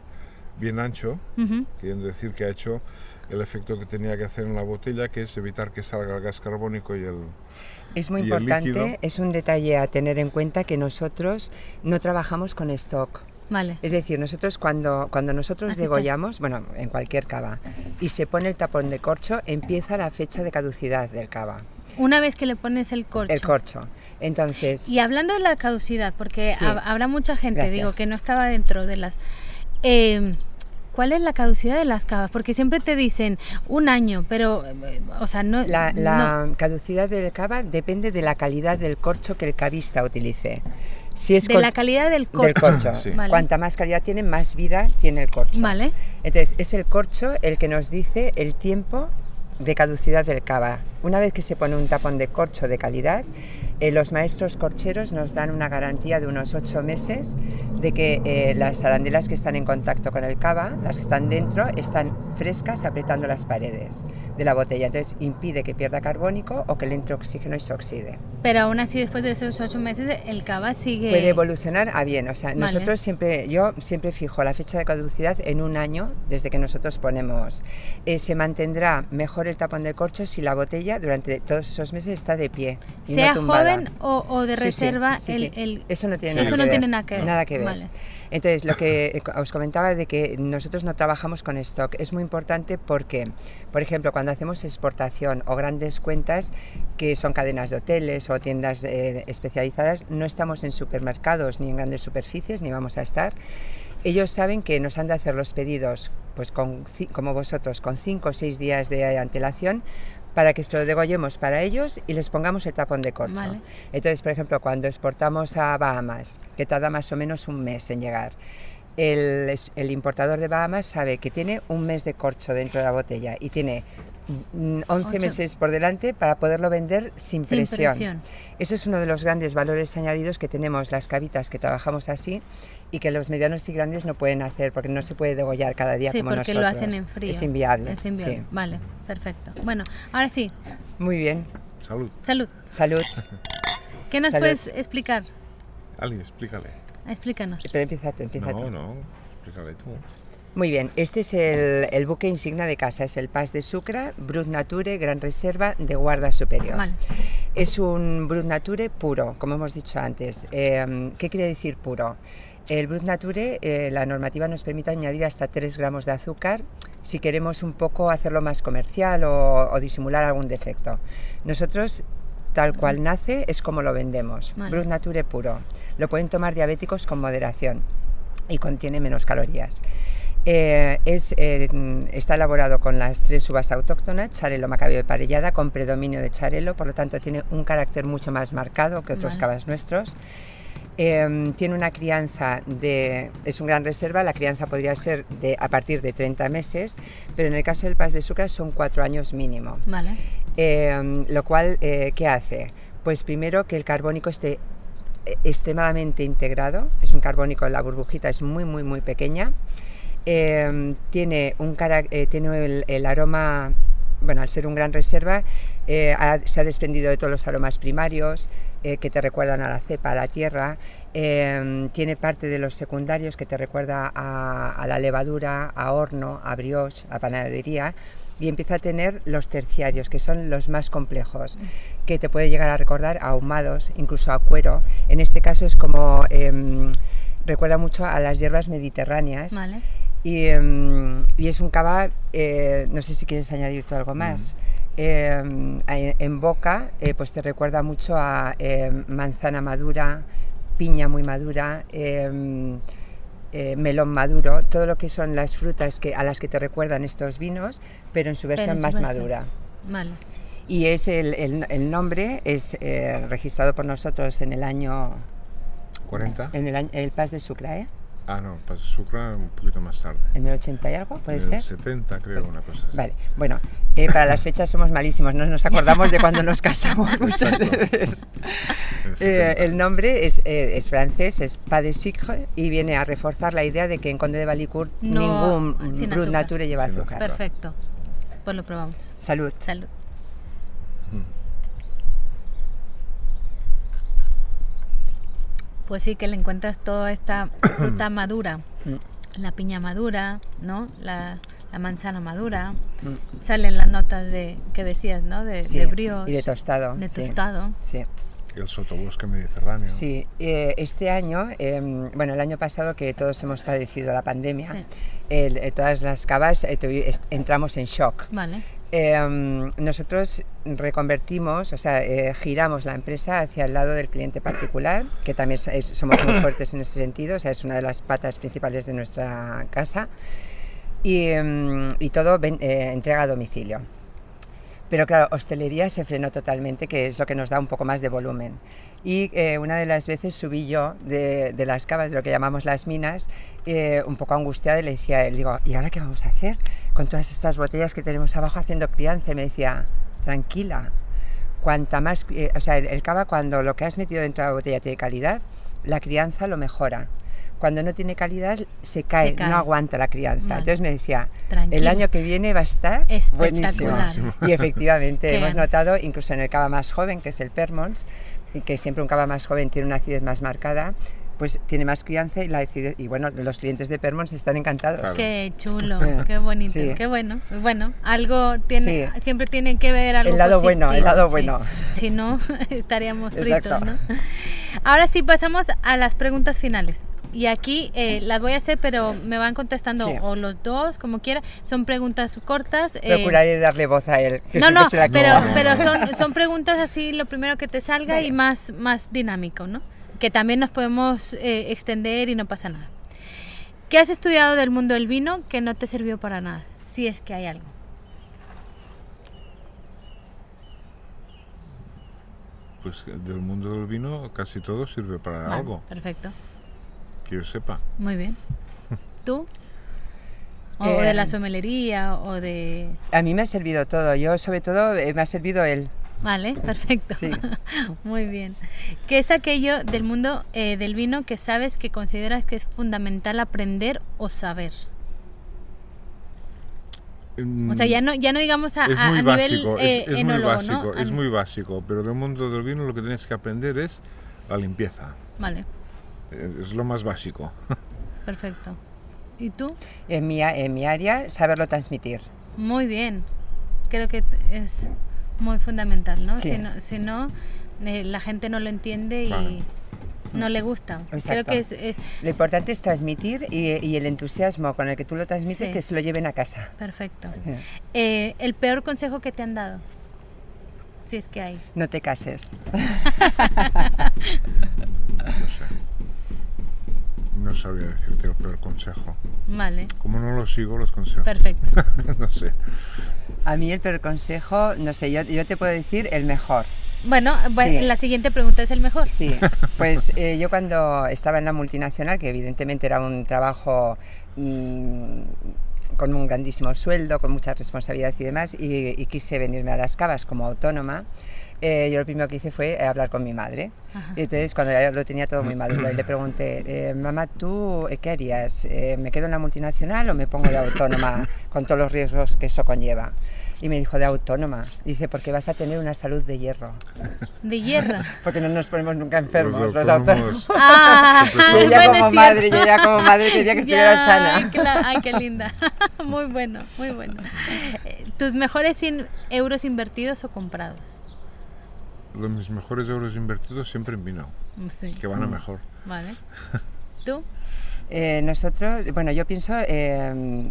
bien ancho, Ujú. queriendo decir que ha hecho el efecto que tenía que hacer en la botella, que es evitar que salga el gas carbónico y el... Es muy ¿Y el importante, líquido? es un detalle a tener en cuenta que nosotros no trabajamos con stock. Vale. Es decir, nosotros cuando, cuando nosotros Así está. degollamos, bueno, en cualquier cava, y se pone el tapón de corcho, empieza la fecha de caducidad del cava, Una vez que le pones el corcho. el corcho. Entonces, Y hablando de la caducidad, porque Sí. hab- habrá mucha gente, Gracias. digo, que no estaba dentro de las... eh, ¿Cuál es la caducidad de las cavas? Porque siempre te dicen un año, pero, eh, o sea, no... la, no- la caducidad del cava depende de la calidad del corcho que el cavista utilice. Si es de la calidad del corcho. del corcho. Sí. Vale. Cuanta más calidad tiene, más vida tiene el corcho. Vale. Entonces, es el corcho el que nos dice el tiempo de caducidad del cava. Una vez que se pone un tapón de corcho de calidad, eh, los maestros corcheros nos dan una garantía de unos ocho meses de que eh, las arandelas que están en contacto con el cava, las que están dentro, están frescas apretando las paredes de la botella. Entonces impide que pierda carbónico o que le entre oxígeno y se oxide. Pero aún así, después de esos ocho meses, el cava sigue... Puede evolucionar a bien, o sea, Vale. nosotros siempre, yo siempre fijo la fecha de caducidad en un año desde que nosotros ponemos. Eh, se mantendrá mejor el tapón de corcho si la botella durante todos esos meses está de pie. Y sea no tumbada. Joven o, o de Sí, sí, reserva, sí, el, sí. el- Eso no tiene, Sí. nada, que tiene nada que ver. Nada que ver. Vale. Entonces, lo que eh, os comentaba de que nosotros no trabajamos con stock es muy importante porque, por ejemplo, cuando hacemos exportación o grandes cuentas que son cadenas de hoteles o tiendas eh, especializadas, no estamos en supermercados ni en grandes superficies, ni vamos a estar. Ellos saben que nos han de hacer los pedidos, pues con, como vosotros, con cinco o seis días de antelación para que se lo degollemos para ellos y les pongamos el tapón de corcho. Vale. Entonces, por ejemplo, cuando exportamos a Bahamas, que tarda más o menos un mes en llegar, el, importador de Bahamas sabe que tiene un mes de corcho dentro de la botella y tiene mm, 11 Ocho. meses por delante para poderlo vender sin Sin presión. presión. Eso es uno de los grandes valores añadidos que tenemos las cavitas que trabajamos así y que los medianos y grandes no pueden hacer porque no se puede degollar cada día Sí, como porque nosotros. lo hacen en frío. Es inviable. Es inviable. sí. Vale, perfecto. Bueno, ahora sí, Muy bien. Salud. salud. Salud. ¿Qué nos Salud. puedes explicar? Ali, explícale. Explícanos. Pero empieza tú, empieza No, tú. no, explícale tú. Muy bien, este es el, el buque insignia de casa, es el Pas de Sucre, Brut Nature, Gran Reserva de Guarda Superior. Vale. Es un Brut Nature puro, como hemos dicho antes. Eh, ¿Qué quiere decir puro? El Brut Nature, eh, la normativa nos permite añadir hasta 3 gramos de azúcar si queremos un poco hacerlo más comercial o, o disimular algún defecto. Nosotros, tal cual nace, es como lo vendemos. Vale. Brut Nature puro. Lo pueden tomar diabéticos con moderación y contiene menos calorías. Eh, es, eh, está elaborado con las tres uvas autóctonas, charelo, macabeo y parellada, con predominio de charelo, por lo tanto tiene un carácter mucho más marcado que otros Vale. cavas nuestros. Eh, tiene una crianza de, es un gran reserva, la crianza podría ser de, a partir de 30 meses, pero en el caso del Pas de Sucre son 4 años mínimo. Vale. Eh, lo cual, eh, ¿qué hace? Pues primero que el carbónico esté eh, extremadamente integrado, es un carbónico, la burbujita es muy, muy, muy pequeña, Eh, tiene, un cara- eh, tiene el, el aroma, bueno, al ser un gran reserva, eh, ha- se ha desprendido de todos los aromas primarios eh, que te recuerdan a la cepa, a la tierra, eh, tiene parte de los secundarios que te recuerda a, a la levadura, a horno, a brioche, a panadería, y empieza a tener los terciarios, que son los más complejos, que te puede llegar a recordar a ahumados, incluso a cuero. En este caso es como, em, recuerda mucho a las hierbas mediterráneas. Vale. Y, em, y es un cava, eh, no sé si quieres añadir tú algo más. Em, en, en boca, eh, pues te recuerda mucho a em, manzana madura, piña muy madura, em, eh, melón maduro, todo lo que son las frutas que, a las que te recuerdan estos vinos, pero en su en versión su más versión. madura. Vale. Y es el, el- el nombre es eh, registrado por nosotros en el año, ¿40? en el, el Pas de Sucre, ¿eh? Ah, no, pues Sucre un poquito más tarde. en el 80 y algo, puede En el ser. 70 creo, una cosa así. Vale, bueno, eh, para las fechas somos malísimos, no nos acordamos de cuando nos casamos muchas Exacto. veces. El Eh, 70. el nombre es, eh, es francés, es Pas de Sucre y viene a reforzar la idea de que en Conde de Valicourt No, ningún sin Brut. Nature lleva Sin azúcar. azúcar. Perfecto. Pues lo probamos. Salud. Salud. Pues sí, que le encuentras toda esta fruta madura. Mm. La piña madura, ¿no? La, la manzana madura. Mm. Salen las notas de que decías, ¿no? De, Sí, de brioche. y de tostado. De tostado. Sí. El sotobosque mediterráneo. Sí, eh, este año, em, bueno, el año pasado que todos hemos padecido la pandemia, Sí. eh, todas las cavas eh, entramos en shock. Vale. Em, nosotros reconvertimos, o sea, eh, giramos la empresa hacia el lado del cliente particular, que también somos muy fuertes en ese sentido, o sea, es una de las patas principales de nuestra casa, y, em, todo eh, entrega a domicilio. Pero claro, hostelería se frenó totalmente, que es lo que nos da un poco más de volumen. Y eh, una de las veces subí yo de, de las cavas, de lo que llamamos las minas, eh, un poco angustiada y le decía a él, digo, ¿y ahora qué vamos a hacer con todas estas botellas que tenemos abajo haciendo crianza? Y me decía, tranquila, cuanta más, eh, o sea, el, el cava cuando lo que has metido dentro de la botella tiene calidad, la crianza lo mejora. Cuando no tiene calidad se cae, cae. no aguanta la crianza. Vale. Entonces me decía, el Tranquila. año que viene va a estar buenísimo. Y efectivamente hemos notado, incluso en el cava más joven, que es el Permons, y que siempre un cava más joven tiene una acidez más marcada, pues tiene más crianza y la acidez, y bueno, los clientes de Permons están encantados. Claro. Qué chulo, Bueno, qué bonito, sí. qué bueno. Bueno, algo tiene, Sí. siempre tiene que ver algo El lado bueno, el lado sí. bueno. Si no, estaríamos fritos. ¿no? Ahora sí pasamos a las preguntas finales. Y aquí eh, las voy a hacer, pero me van contestando Sí. o los dos, como quiera. Son preguntas cortas. eh, Procuraré darle voz a él. que no, no, se la pero, pero son, son preguntas así, lo primero que te salga y más, más dinámico, ¿no? Que también nos podemos eh, extender y no pasa nada. ¿Qué has estudiado del mundo del vino que no te sirvió para nada? Si es que hay algo. Pues del mundo del vino casi todo sirve para Vale, algo, Perfecto, que yo sepa. muy bien. ¿Tú? O Eh, de la somelería o de... A mí me ha servido todo, yo sobre todo eh, me ha servido él. Vale, perfecto. Sí. Muy bien. ¿Qué es aquello del mundo eh, del vino que sabes que consideras que es fundamental aprender o saber? O sea, ya no, ya no digamos a, Mm, es a- muy a básico, nivel eh, es, es muy básico, es muy básico, pero del mundo del vino lo que tienes que aprender es la limpieza. Vale, Eh, Es lo más básico. Perfecto. ¿Y tú? En mi, en mi área, saberlo transmitir. Muy bien. Creo que es muy fundamental, ¿no? Sí. Si no, si no eh, la gente no lo entiende y Claro. no le gusta. Creo Exacto. que es, eh, Lo importante es transmitir y, y el entusiasmo con el que tú lo transmites, Sí. que se lo lleven a casa. perfecto. Eh, Eh, el peor consejo que te han dado, si es que hay. No te cases. No sabría decirte el peor consejo. Vale, Como no lo sigo, los consejos. perfecto. no sé. A mí el peor consejo, no sé, yo, yo te puedo decir el mejor. Bueno, bueno, Sí. la siguiente pregunta es el mejor. Sí, pues eh, yo cuando estaba en la multinacional, que evidentemente era un trabajo mm, con un grandísimo sueldo, con mucha responsabilidad y demás, y, y quise venirme a las cavas como autónoma, eh, yo lo primero que hice fue eh, hablar con mi madre. Ajá. Y entonces cuando ya lo tenía todo muy maduro, le pregunté, eh, mamá, ¿tú eh, qué harías? Eh, ¿Me quedo en la multinacional o me pongo de autónoma con todos los riesgos que eso conlleva? Y me dijo, de autónoma. Dice, porque vas a tener una salud de hierro. De hierro. Porque no nos ponemos nunca enfermos Los los autónomos. Ah, Y ella bueno, como madre, cierto. y ella como madre quería que estuviera Ya, sana. Ay, cla- ay, qué linda. Muy bueno, muy bueno. Eh, ¿Tus mejores 100 euros invertidos o comprados? Los mis mejores euros invertidos siempre en vino, Sí, que van a mejor. vale. ¿Tú? Eh, nosotros, bueno, yo pienso eh,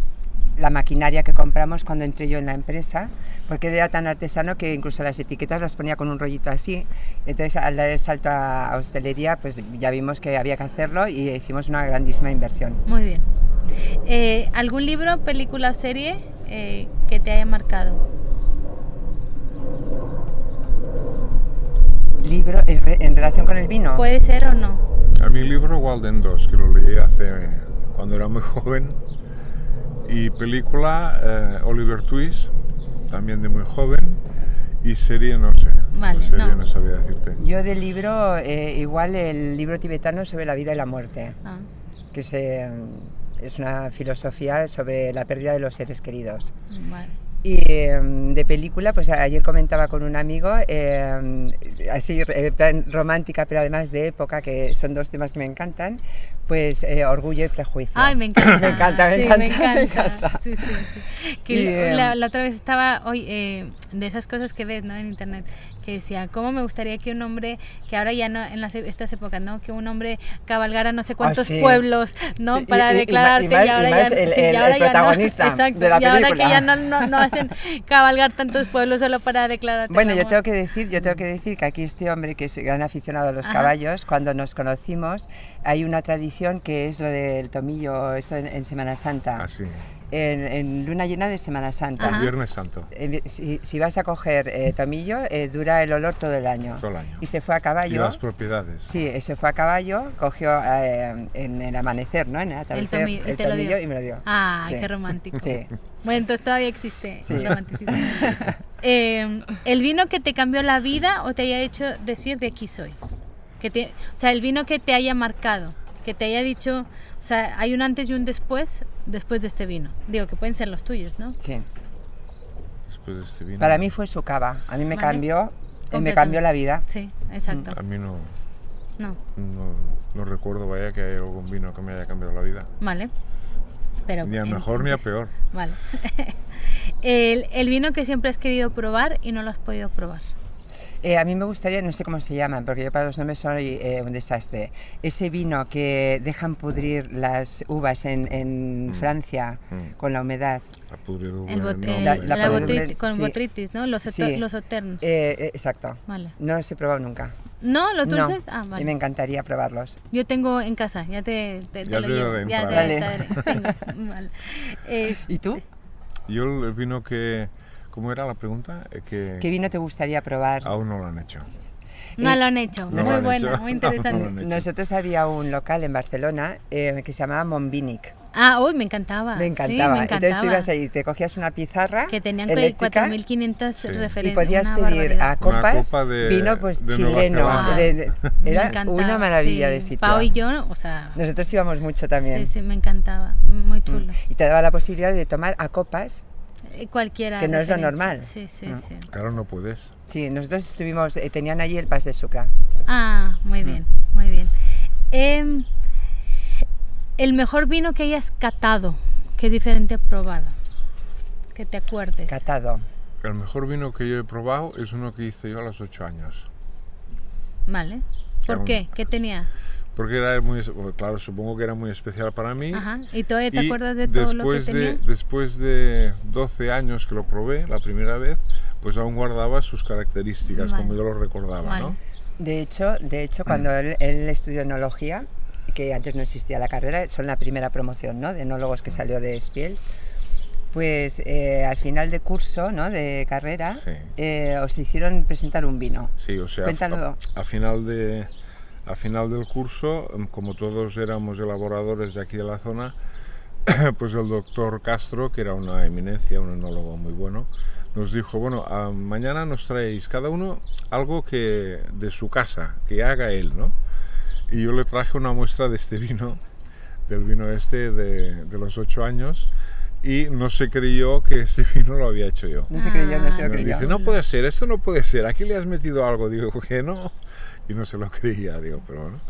la maquinaria que compramos cuando entré yo en la empresa, porque él era tan artesano que incluso las etiquetas las ponía con un rollito así. Entonces, al dar el salto a hostelería, pues ya vimos que había que hacerlo y hicimos una grandísima inversión. Muy bien. Eh, ¿Algún libro, película o serie eh, que te haya marcado? Libro en, re- en relación con el vino. ¿Puede ser o no? A mi libro Walden 2, que lo leí hace cuando era muy joven. Y película eh, Oliver Twist, también de muy joven. Y serie no sé. Vale, serie no. no. sabía decirte. Yo del libro, eh, igual el libro tibetano sobre la vida y la muerte. Ah, que es, eh, es una filosofía sobre la pérdida de los seres queridos. vale. Y eh, de película, pues ayer comentaba con un amigo, eh, así eh, plan romántica, pero además de época, que son dos temas que me encantan, pues eh, Orgullo y Prejuicio. Ay, me encanta. Me encanta, me Sí, encanta, me me encanta. Sí, sí, sí. Que Y, la, em, la otra vez estaba hoy eh, de esas cosas que ves ¿no? en internet que decía cómo me gustaría que un hombre que ahora ya no en las, e- estas épocas no que un hombre cabalgara no sé cuántos sí. pueblos no para y- y ma- y declararte y, más- y ahora ya el- sí, ya no- protagonista exacto, de la y ahora que película. ya no, no, no hacen cabalgar tantos pueblos solo para declararte Bueno, yo tengo que decir, yo tengo que decir que aquí este hombre que es gran aficionado a los Ajá. caballos, cuando nos conocimos, hay una tradición que es lo del tomillo, esto en, en Semana Santa, Así, en, en luna llena de Semana Santa. El Viernes Santo, Eh, Si, si vas a coger eh, tomillo, eh, dura el olor todo el año. todo el año. Y se fue a Y caballo. las propiedades. Sí, se fue a caballo, cogió eh, en el amanecer, ¿no? En el atardecer, tomillo, y el te lo dio. tomillo y me lo dio. Ah, Sí. qué romántico. Sí. Bueno, entonces todavía existe Sí. el romanticismo. Eh, ¿El vino que te cambió la vida o te haya hecho decir de aquí soy? Que te, o sea, el vino que te haya marcado, que te haya dicho, o sea, hay un antes y un después después de este vino. Digo, que pueden ser los tuyos, ¿no? Sí. Después de este vino. Para mí fue su cava. A mí me Vale. cambió, eh, me cambió la vida. Sí, exacto. A mí no, No, no, no recuerdo, vaya, que haya algún vino que me haya cambiado la vida. vale. Pero Ni a mejor ni a peor. Vale. el, el vino que siempre has querido probar y no lo has podido probar. Eh, a mí me gustaría, no sé cómo se llaman, porque yo para los nombres soy eh, un desastre. Ese vino que dejan pudrir las uvas en, en Francia Mm. con la humedad. La pudredumbre. El bot- no, el- La- no, la la no, podredumbre, botrit- con sí. botritis, ¿no? Los, Sí. los eternos. Eh, eh, exacto. Vale. No los he probado nunca. ¿No? ¿Los No. dulces? Ah, Y vale. me encantaría probarlos. Yo tengo en casa, ya te, te, te Ya lo te llevo. Ya te- Vale. te daré. Tengo, vale. ¿Y tú? Yo el vino que... ¿Cómo era la pregunta? Eh, Que ¿Qué vino te gustaría probar? aún no lo han hecho. no lo han hecho. No muy bueno, hecho. muy interesante. Nosotros había un local en Barcelona eh, que se llamaba Monvinic. Ah, uy, me encantaba. Me Sí, encantaba. Entonces tú ibas ahí, te cogías una pizarra Que tenían eléctrica 4.500 Sí. referencias. y podías una pedir barbaridad. a copas copa de- vino pues de chileno. De- era una maravilla sí. de sitio. Pau y yo, o sea, Nosotros íbamos mucho también. sí, sí, me encantaba. Muy chulo. Y te daba la posibilidad de tomar a copas. Eh, Cualquiera. Que no es lo normal. Sí, sí, Mm. sí. Claro, no puedes. Sí, nosotros estuvimos, eh, tenían allí el pas de Sucra. Ah, muy bien, muy bien. Em, el mejor vino que hayas catado, ¿qué diferente has probado? Que te acuerdes. Catado. El mejor vino que yo he probado es uno que hice yo a los 8 años. Vale. ¿Por Era qué? ¿Qué tenía? Porque era muy, claro, supongo que era muy especial para mí. Ajá. ¿Y todavía te Y acuerdas de todo lo que después tenía? de, después de 12 años que lo probé la primera vez, pues aún guardaba sus características Vale. como yo lo recordaba, Vale. ¿no? De hecho, de hecho cuando él, él estudió enología, que antes no existía la carrera, son la primera promoción ¿no? de enólogos que salió de Spiel, pues eh, al final de curso, ¿no? de carrera, Sí. eh, os hicieron presentar un vino. Sí, o sea, Cuéntalo. a, a final de, a final del curso, em, como todos éramos elaboradores de aquí de la zona, pues el doctor Castro, que era una eminencia, un enólogo muy bueno, nos dijo, bueno, mañana nos traéis cada uno algo que de su casa, que haga él, ¿no? Y yo le traje una muestra de este vino, del vino este de, de los ocho años, y no se creyó que ese vino lo había hecho yo. No se creyó, no se lo creyó. dice, no puede ser, esto no puede ser, aquí le has metido algo. Digo, que no. Y no se lo creía, digo, pero bueno.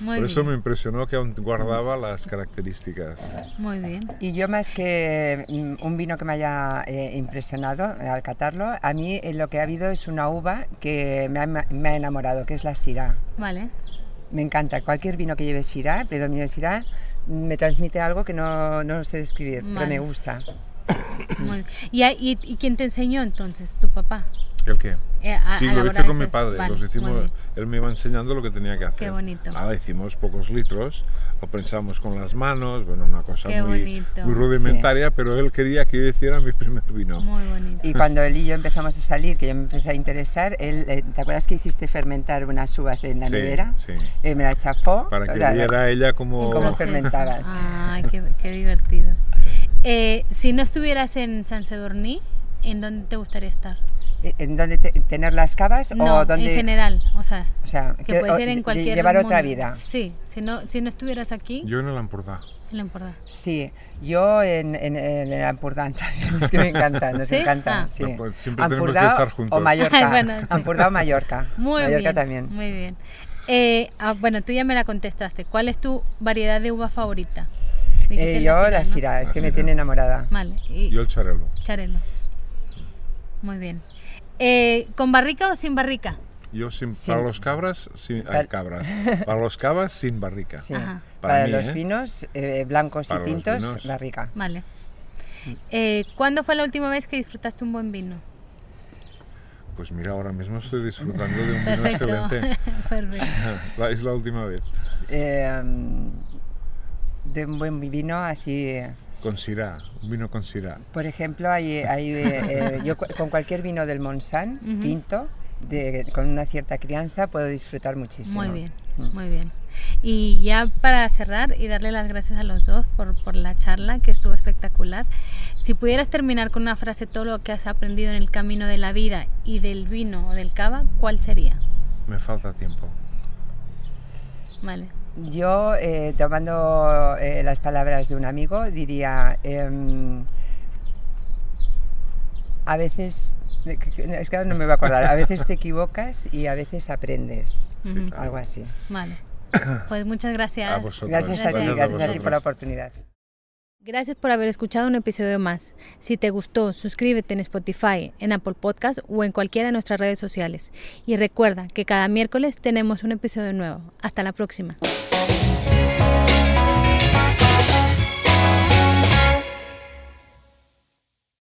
Muy Por eso bien. me impresionó que aún guardaba las características. Muy bien. Y yo más que mm, un vino que me haya eh, impresionado al catarlo, a mí eh, lo que ha habido es una uva que me ha, me ha enamorado, que es la Syrah. Vale. Me encanta, cualquier vino que lleve Syrah, predominio de Syrah, me transmite algo que no, no sé describir, pero me gusta. Muy bien. ¿Y, y, y quién te enseñó entonces? ¿Tu papá? ¿El qué? Eh, a- Sí, a lo hice con mi padre. Vale, los hicimos, él me iba enseñando lo que tenía que hacer. Qué bonito. Nada, hicimos pocos litros, lo pensamos con las manos, bueno, una cosa muy, bonito. muy rudimentaria, pero él quería que yo hiciera mi primer vino. Muy bonito. Y cuando él y yo empezamos a salir, que yo me empecé a interesar, él, eh, ¿te acuerdas que hiciste fermentar unas uvas en la Sí, nevera? sí. Eh, me la chafó. Para que la- la- viera ella como... cómo Entonces- fermentabas. Ay, qué, qué divertido. Eh, si no estuvieras en San Sedorní, ¿en dónde te gustaría estar? ¿En dónde te- tener las cavas No, o dónde? en general, o sea, O sea, que puede ser en cualquier llevar otra vida. Sí, si no, si no estuvieras aquí, Yo en el no importa. Sí, yo en, en, en el Ampurdán también, es que me encanta, nos ¿Sí? encanta. Ah. sí. No, pues siempre tenemos que estar juntos. O Mallorca. Bueno, sí. Ampurdá o Mallorca. Muy Mallorca bien. también. Muy bien. Eh, ah, bueno, tú ya me la contestaste. ¿Cuál es tu variedad de uva favorita? Eh, yo la ¿no? Syrah, es La que me tiene enamorada. Vale. Y Yo el Charelo. Charelo. Muy bien. Eh, ¿Con barrica o sin barrica? Yo sin, Sin- para los cabras, sin, Para- ay, cabras. Para los cavas, sin barrica. Sí. Para, Para mí, los ¿eh? vinos eh, blancos Para y los tintos, vinos. barrica. Vale. Eh, ¿Cuándo fue la última vez que disfrutaste un buen vino? Pues mira, ahora mismo estoy disfrutando de un vino Perfecto. excelente. Perfecto. La- es la última vez. Eh, de un buen vino así... Con Syrah, un vino con Syrah. Por ejemplo, hay, hay, eh, eh, yo cu- con cualquier vino del Monsan, Ujú. tinto, de- con una cierta crianza, puedo disfrutar muchísimo. Muy bien, Mm. muy bien. Y ya para cerrar y darle las gracias a los dos por, por la charla, que estuvo espectacular, si pudieras terminar con una frase todo lo que has aprendido en el camino de la vida y del vino o del cava, ¿cuál sería? Me falta tiempo. Vale. Yo, eh, tomando eh, las palabras de un amigo, diría, em, a veces, es que ahora no me voy a acordar, a veces te equivocas y a veces aprendes, Sí, Ujú. claro. algo así. Vale. Pues muchas gracias. A vosotros. Gracias a ti, Gracias a gracias a ti por la oportunidad. Gracias por haber escuchado un episodio más. Si te gustó, suscríbete en Spotify, en Apple Podcast o en cualquiera de nuestras redes sociales. Y recuerda que cada miércoles tenemos un episodio nuevo. Hasta la próxima.